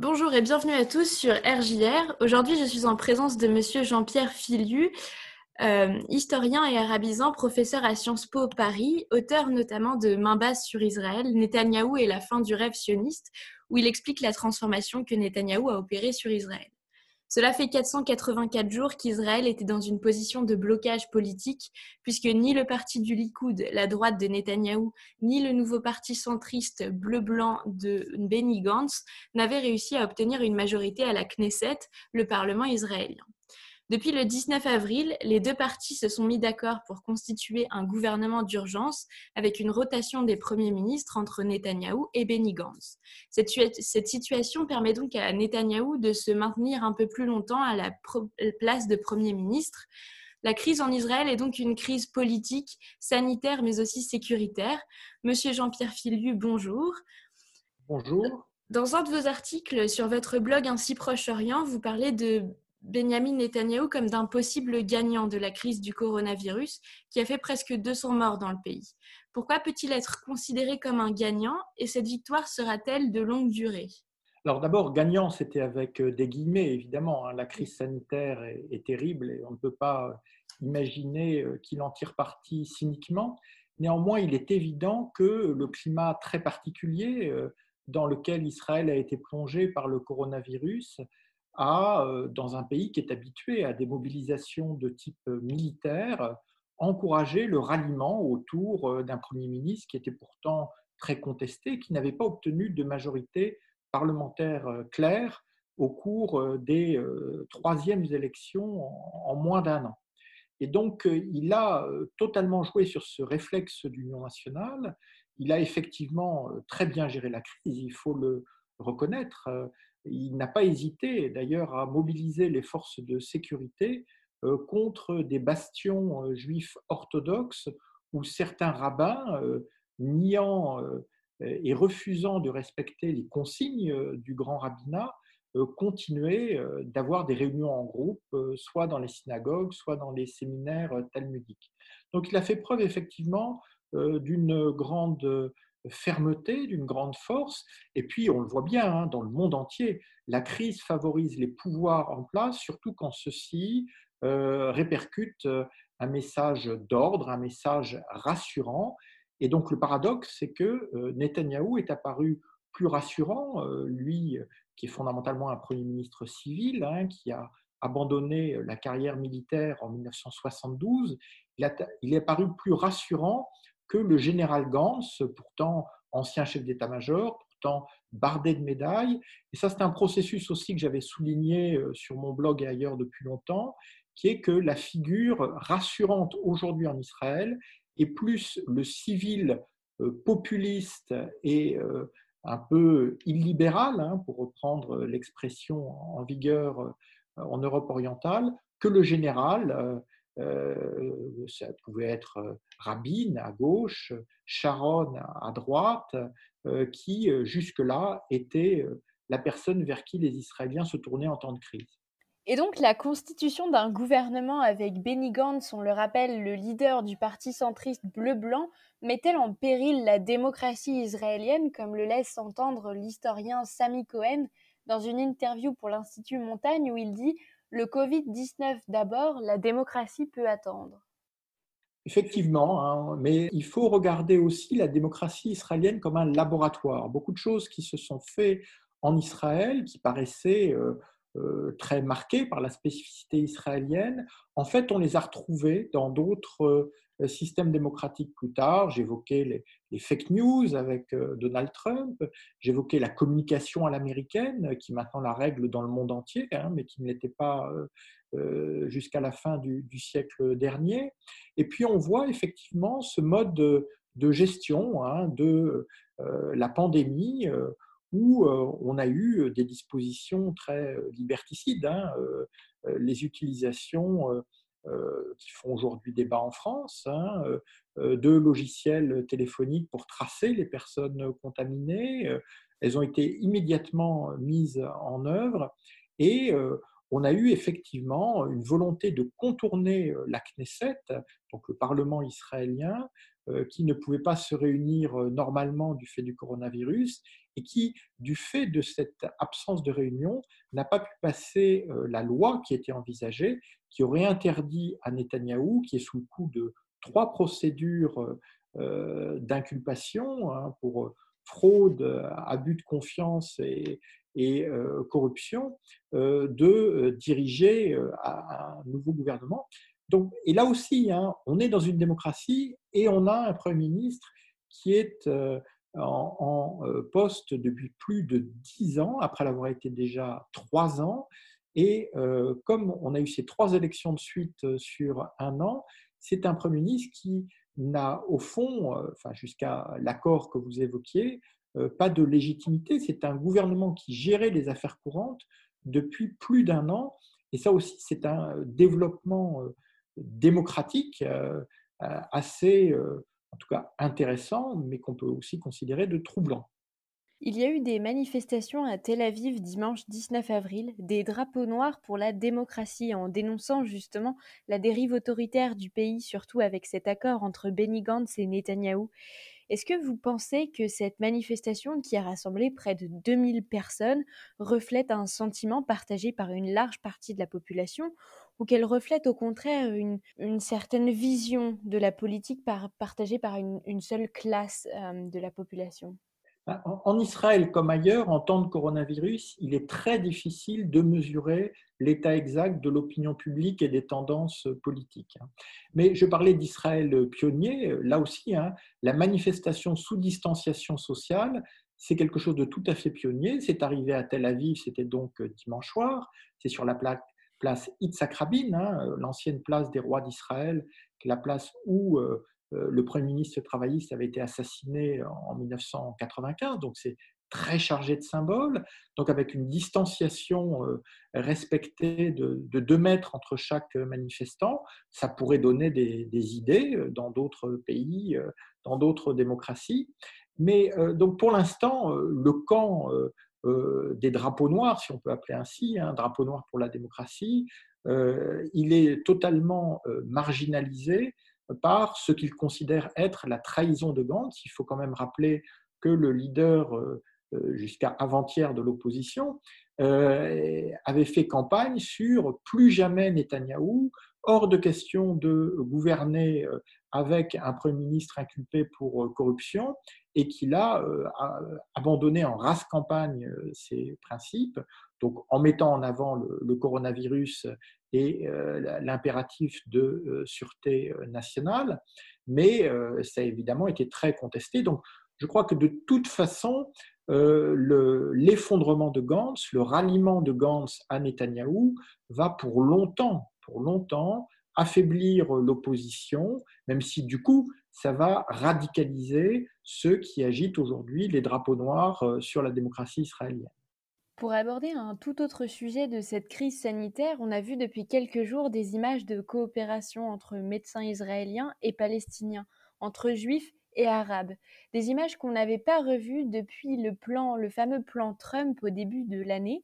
Bonjour et bienvenue à tous sur RJR. Aujourd'hui, je suis en présence de monsieur Jean-Pierre Filiu, euh, historien et arabisant, professeur à Sciences Po Paris, auteur notamment de Main basse sur Israël, Netanyahou et la fin du rêve sioniste, où il explique la transformation que Netanyahou a opérée sur Israël. Cela fait 484 jours qu'Israël était dans une position de blocage politique, puisque ni le parti du Likoud, la droite de Netanyahou, ni le nouveau parti centriste bleu-blanc de Benny Gantz n'avaient réussi à obtenir une majorité à la Knesset, le Parlement israélien. Depuis le 19 avril, les deux partis se sont mis d'accord pour constituer un gouvernement d'urgence avec une rotation des premiers ministres entre Netanyahou et Benny Gantz. Cette, situation permet donc à Netanyahou de se maintenir un peu plus longtemps à la place de premier ministre. La crise en Israël est donc une crise politique, sanitaire, mais aussi sécuritaire. Monsieur Jean-Pierre Filiu, bonjour. Bonjour. Dans un de vos articles sur votre blog Ainsi Proche-Orient, vous parlez de Benjamin Netanyahu comme d'un possible gagnant de la crise du coronavirus qui a fait presque 200 morts dans le pays. Pourquoi peut-il être considéré comme un gagnant et cette victoire sera-t-elle de longue durée? Alors d'abord, gagnant, c'était avec euh, des guillemets, évidemment. Hein. La crise sanitaire est, terrible et on ne peut pas euh, imaginer euh, qu'il en tire parti cyniquement. Néanmoins, il est évident que le climat très particulier dans lequel Israël a été plongé par le coronavirus dans un pays qui est habitué à des mobilisations de type militaire, encourager le ralliement autour d'un Premier ministre qui était pourtant très contesté, qui n'avait pas obtenu de majorité parlementaire claire au cours des troisièmes élections en moins d'un an. Et donc, il a totalement joué sur ce réflexe d'union nationale. Il a effectivement très bien géré la crise, il faut le reconnaître. Il n'a pas hésité d'ailleurs à mobiliser les forces de sécurité euh, contre des bastions euh, juifs orthodoxes où certains rabbins, euh, niant et refusant de respecter les consignes du grand rabbinat, continuaient d'avoir des réunions en groupe, soit dans les synagogues, soit dans les séminaires talmudiques. Donc il a fait preuve effectivement d'une grande fermeté, d'une grande force. Et puis, on le voit bien hein, dans le monde entier, la crise favorise les pouvoirs en place, surtout quand ceux-ci euh, répercutent euh, un message d'ordre, un message rassurant. Et donc, le paradoxe, c'est que euh, Netanyahou est apparu plus rassurant, lui qui est fondamentalement un Premier ministre civil, hein, qui a abandonné la carrière militaire en 1972, il, il est apparu plus rassurant que le général Gantz, pourtant ancien chef d'état-major, pourtant bardé de médailles. Et ça, c'est un processus aussi que j'avais souligné euh, sur mon blog et ailleurs depuis longtemps, qui est que la figure rassurante aujourd'hui en Israël est plus le civil euh, populiste et euh, un peu illibéral, hein, pour reprendre l'expression en vigueur en Europe orientale, que le général ça pouvait être euh, Rabin à gauche, Sharon à droite, euh, qui jusque-là était la personne vers qui les Israéliens se tournaient en temps de crise. Et donc la constitution d'un gouvernement avec Benny Gantz, on le rappelle, le leader du parti centriste bleu-blanc, met-elle en péril la démocratie israélienne, comme le laisse entendre l'historien Sami Cohen dans une interview pour l'Institut Montagne où il dit le Covid-19 d'abord, la démocratie peut attendre. Effectivement, hein, mais il faut regarder aussi la démocratie israélienne comme un laboratoire. Beaucoup de choses qui se sont faites en Israël, qui paraissaient euh, euh, très marquées par la spécificité israélienne, en fait, on les a retrouvées dans d'autres euh, systèmes démocratiques plus tard. J'évoquais les, fake news avec Donald Trump, j'évoquais la communication à l'américaine, qui est maintenant la règle dans le monde entier, hein, mais qui ne l'était pas jusqu'à la fin du, siècle dernier. Et puis on voit effectivement ce mode de, gestion hein, de la pandémie où on a eu des dispositions très liberticides. Hein, les utilisations qui font aujourd'hui débat en France, hein, de logiciels téléphoniques pour tracer les personnes contaminées. Elles ont été immédiatement mises en œuvre et on a eu effectivement une volonté de contourner la Knesset, donc le Parlement israélien, qui ne pouvaient pas se réunir normalement du fait du coronavirus et qui, du fait de cette absence de réunion, n'a pas pu passer la loi qui était envisagée, qui aurait interdit à Netanyahou, qui est sous le coup de trois procédures d'inculpation hein, pour fraude, abus de confiance et, corruption, de diriger un nouveau gouvernement. Donc, et là aussi, hein, on est dans une démocratie et on a un Premier ministre qui est euh, en, euh, poste depuis plus de dix ans, après l'avoir été déjà trois ans. Et euh, comme on a eu ces trois élections de suite sur un an, c'est un Premier ministre qui n'a au fond, enfin, jusqu'à l'accord que vous évoquiez, pas de légitimité. C'est un gouvernement qui gérait les affaires courantes depuis plus d'un an. Et ça aussi, c'est un développement démocratique assez, euh, en tout cas intéressant, mais qu'on peut aussi considérer de troublant. Il y a eu des manifestations à Tel Aviv dimanche 19 avril, des drapeaux noirs pour la démocratie en dénonçant justement la dérive autoritaire du pays, surtout avec cet accord entre Benny Gantz et Netanyahou. Est-ce que vous pensez que cette manifestation qui a rassemblé près de 2000 personnes reflète un sentiment partagé par une large partie de la population ou qu'elle reflète au contraire une, certaine vision de la politique partagée par une, seule classe euh, de la population? En Israël comme ailleurs, en temps de coronavirus, il est très difficile de mesurer l'état exact de l'opinion publique et des tendances politiques. Hein. Mais je parlais d'Israël pionnier, là aussi, hein, la manifestation sous distanciation sociale, c'est quelque chose de tout à fait pionnier. C'est arrivé à Tel Aviv, c'était donc dimanche soir, c'est sur la place Yitzhak Rabin, hein, l'ancienne place des rois d'Israël, la place où euh, euh, le Premier ministre travailliste avait été assassiné en 1995, donc c'est très chargé de symboles, donc avec une distanciation euh, respectée de, de, deux mètres entre chaque manifestant, ça pourrait donner des, idées euh, dans d'autres pays, dans d'autres démocraties. Mais donc pour l'instant, le camp des drapeaux noirs, si on peut appeler ainsi, un drapeau noir pour la démocratie, il est totalement marginalisé par ce qu'il considère être la trahison de Gantz. Il faut quand même rappeler que le leader, euh, euh, jusqu'à avant-hier de l'opposition, euh, avait fait campagne sur plus jamais Netanyahou, hors de question de gouverner avec un Premier ministre inculpé pour corruption, et qu'il a abandonné en race campagne ses principes, donc en mettant en avant le coronavirus et euh, l'impératif de euh, sûreté euh, nationale, mais ça a évidemment été très contesté. Donc je crois que de toute façon, l'effondrement de Gantz, le ralliement de Gantz à Netanyahou va pour longtemps, pour longtemps affaiblir l'opposition, même si du coup, ça va radicaliser ceux qui agitent aujourd'hui les drapeaux noirs sur la démocratie israélienne. Pour aborder un tout autre sujet de cette crise sanitaire, on a vu depuis quelques jours des images de coopération entre médecins israéliens et palestiniens, entre juifs et arabes. Des images qu'on n'avait pas revues depuis le plan, fameux plan Trump au début de l'année.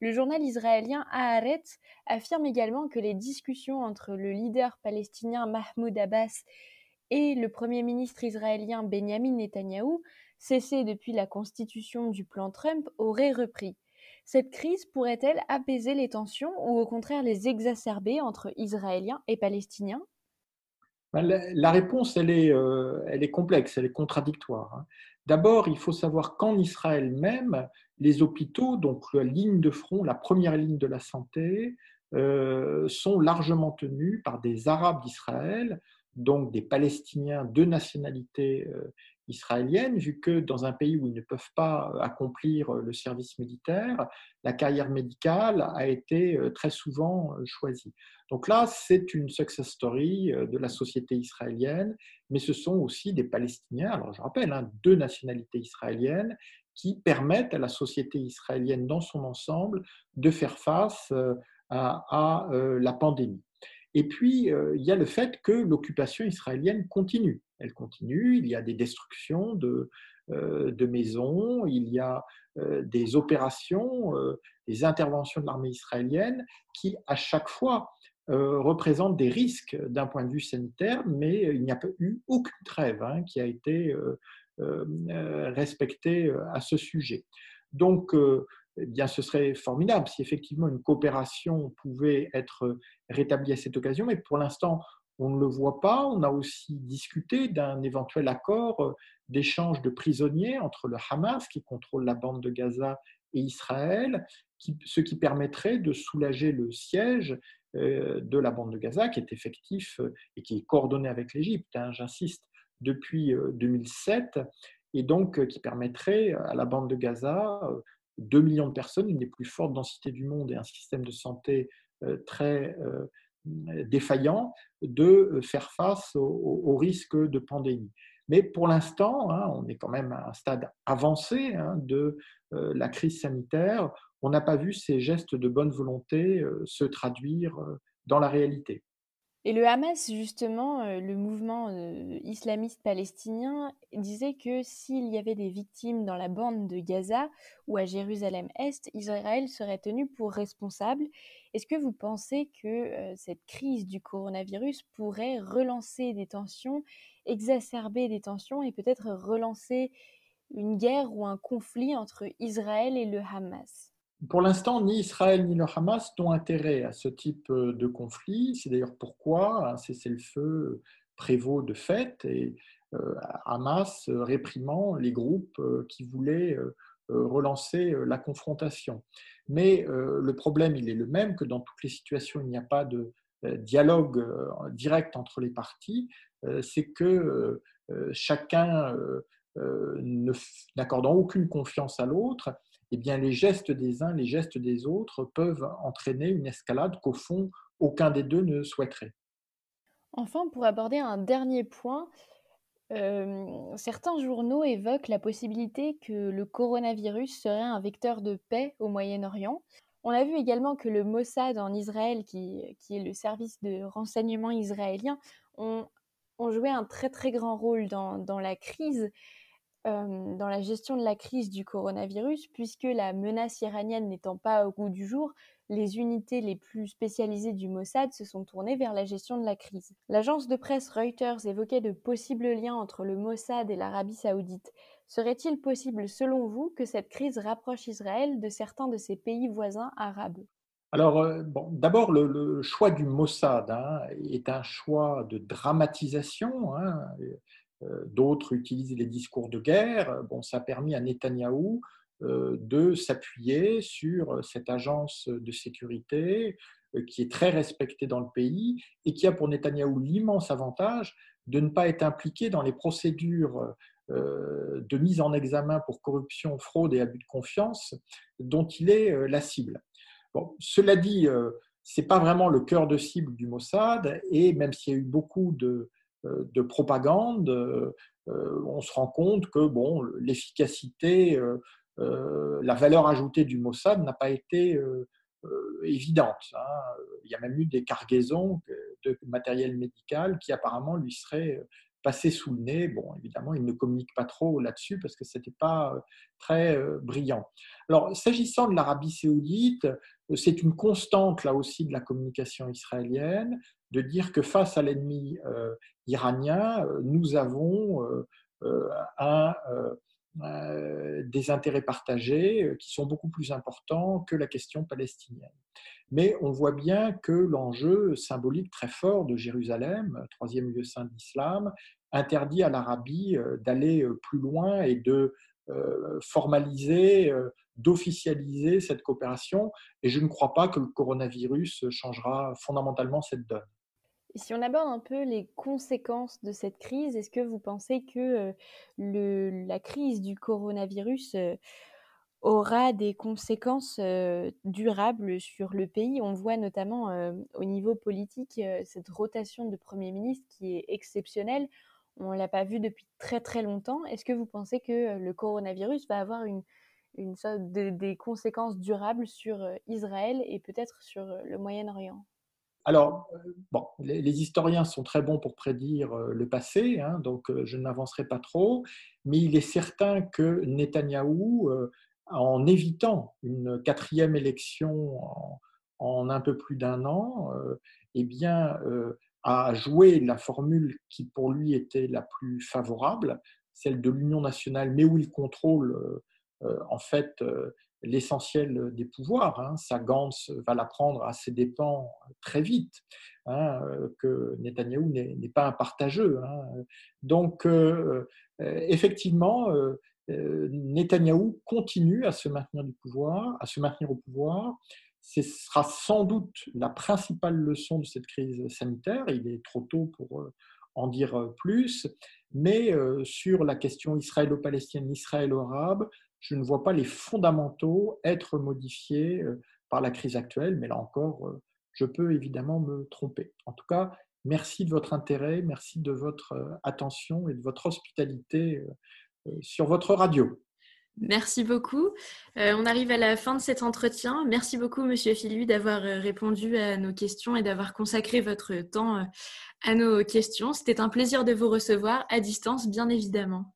Le journal israélien Haaretz affirme également que les discussions entre le leader palestinien Mahmoud Abbas et le premier ministre israélien Benjamin Netanyahou, cessées depuis la constitution du plan Trump, auraient repris. Cette crise pourrait-elle apaiser les tensions ou au contraire les exacerber entre Israéliens et Palestiniens? Ben, la réponse, elle est, euh, elle est complexe, elle est contradictoire. Hein. D'abord, il faut savoir qu'en Israël même, les hôpitaux, donc la ligne de front, la première ligne de la santé, euh, sont largement tenus par des Arabes d'Israël, donc des Palestiniens de nationalité euh, israélienne, vu que dans un pays où ils ne peuvent pas euh, accomplir euh, le service militaire, la carrière médicale a été euh, très souvent choisie. Donc là, c'est une success story de la société israélienne, mais ce sont aussi des Palestiniens, alors je rappelle, hein, deux nationalités israéliennes, qui permettent à la société israélienne dans son ensemble de faire face à, la pandémie. Et puis, il y a le fait que l'occupation israélienne continue elle continue. Il y a des destructions de, euh, maisons, il y a euh, des opérations, euh, des interventions de l'armée israélienne qui, à chaque fois, représentent des risques d'un point de vue sanitaire, mais il n'y a eu aucune trêve hein, qui a été respectée à ce sujet. Donc, eh bien, ce serait formidable si effectivement une coopération pouvait être rétablie à cette occasion, mais pour l'instant, on ne le voit pas. On a aussi discuté d'un éventuel accord d'échange de prisonniers entre le Hamas, qui contrôle la bande de Gaza, et Israël, ce qui permettrait de soulager le siège de la bande de Gaza, qui est effectif et qui est coordonné avec l'Égypte, hein, j'insiste, depuis 2007, et donc qui permettrait à la bande de Gaza 2 millions de personnes, une des plus fortes densités du monde et un système de santé euh, très euh, défaillant, de euh, faire face au, risque de pandémie. Mais pour l'instant, hein, on est quand même à un stade avancé hein, de la crise sanitaire. On n'a pas vu ces gestes de bonne volonté se traduire dans la réalité. Et le Hamas, justement, euh, le mouvement euh, islamiste palestinien, disait que s'il y avait des victimes dans la bande de Gaza ou à Jérusalem-Est, Israël serait tenu pour responsable. Est-ce que vous pensez que euh, cette crise du coronavirus pourrait relancer des tensions, exacerber des tensions et peut-être relancer une guerre ou un conflit entre Israël et le Hamas? Pour l'instant, ni Israël ni le Hamas n'ont intérêt à ce type euh, de conflit. C'est d'ailleurs pourquoi un cessez-le-feu prévaut de fait et euh, Hamas réprimant les groupes euh, qui voulaient relancer la confrontation. Mais le problème, il est le même que dans toutes les situations, il n'y a pas de dialogue direct entre les parties. C'est que chacun n'accordant aucune confiance à l'autre, eh bien, les gestes des uns, les gestes des autres peuvent entraîner une escalade qu'au fond, aucun des deux ne souhaiterait. Enfin, pour aborder un dernier point, euh, certains journaux évoquent la possibilité que le coronavirus serait un vecteur de paix au Moyen-Orient. On a vu également que le Mossad en Israël, qui, est le service de renseignement israélien, ont, joué un très très grand rôle dans la crise euh, dans la gestion de la crise du coronavirus, puisque la menace iranienne n'étant pas au goût du jour, les unités les plus spécialisées du Mossad se sont tournées vers la gestion de la crise. L'agence de presse Reuters évoquait de possibles liens entre le Mossad et l'Arabie saoudite. Serait-il possible, selon vous, que cette crise rapproche Israël de certains de ses pays voisins arabes? Alors, euh, bon, d'abord, le, choix du Mossad hein, est un choix de dramatisation. Hein, d'autres utilisent les discours de guerre. Bon, ça a permis à Netanyahou euh, de s'appuyer sur cette agence de sécurité euh, qui est très respectée dans le pays et qui a pour Netanyahou l'immense avantage de ne pas être impliqué dans les procédures de mise en examen pour corruption, fraude et abus de confiance dont il est la cible. Bon, cela dit, ce n'est pas vraiment le cœur de cible du Mossad et même s'il y a eu beaucoup de, euh, de propagande, euh, on se rend compte que bon, l'efficacité, euh, la valeur ajoutée du Mossad n'a pas été évidente. Hein. Il y a même eu des cargaisons de matériel médical qui apparemment lui seraient passées sous le nez. Bon, évidemment, il ne communique pas trop là-dessus parce que ce n'était pas très brillant. Alors, s'agissant de l'Arabie saoudite, c'est une constante là aussi de la communication israélienne de dire que face à l'ennemi euh, iranien, euh, nous avons euh, des intérêts partagés qui sont beaucoup plus importants que la question palestinienne. Mais on voit bien que l'enjeu symbolique très fort de Jérusalem, troisième lieu saint d'islam, interdit à l'Arabie d'aller plus loin et de formaliser, d'officialiser cette coopération. Et je ne crois pas que le coronavirus changera fondamentalement cette donne si on aborde un peu les conséquences de cette crise, est-ce que vous pensez que la crise du coronavirus aura des conséquences durables sur le pays On voit notamment au niveau politique cette rotation de Premier ministre qui est exceptionnelle. On ne l'a pas vu depuis très très longtemps. Est-ce que vous pensez que le coronavirus va avoir une, des conséquences durables sur Israël et peut-être sur le Moyen-Orient? Alors, bon, les, historiens sont très bons pour prédire le passé, hein, donc je n'avancerai pas trop, mais il est certain que Netanyahou, en évitant une quatrième élection en un peu plus d'un an, eh bien, a joué la formule qui pour lui était la plus favorable, celle de l'Union nationale, mais où il contrôle en fait l'essentiel des pouvoirs. Hein. Sa Gantz va la prendre à ses dépens très vite, hein, que Netanyahou n'est pas un partageux. Hein. Donc, effectivement, Netanyahou continue à se maintenir du pouvoir, à se maintenir au pouvoir. Ce sera sans doute la principale leçon de cette crise sanitaire. Il est trop tôt pour en dire plus, mais sur la question israélo-palestinienne, israélo-arabe, je ne vois pas les fondamentaux être modifiés par la crise actuelle, mais là encore, je peux évidemment me tromper. En tout cas, merci de votre intérêt, merci de votre attention et de votre hospitalité sur votre radio. Merci beaucoup. on arrive à la fin de cet entretien. Merci beaucoup, Monsieur Philu, d'avoir répondu à nos questions et d'avoir consacré votre temps à nos questions. C'était un plaisir de vous recevoir à distance, bien évidemment.